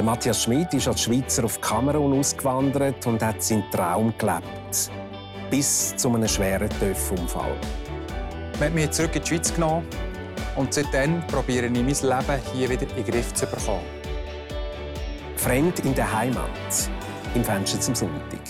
Der Matthias Schmid ist als Schweizer auf Kamerun ausgewandert und hat seinen Traum gelebt. Bis zu einem schweren TÜV-Unfall. Man hat mich zurück in die Schweiz genommen und seitdem probiere ich mein Leben hier wieder in den Griff zu bekommen. Fremd in der Heimat. Im Fenster zum Sonntag.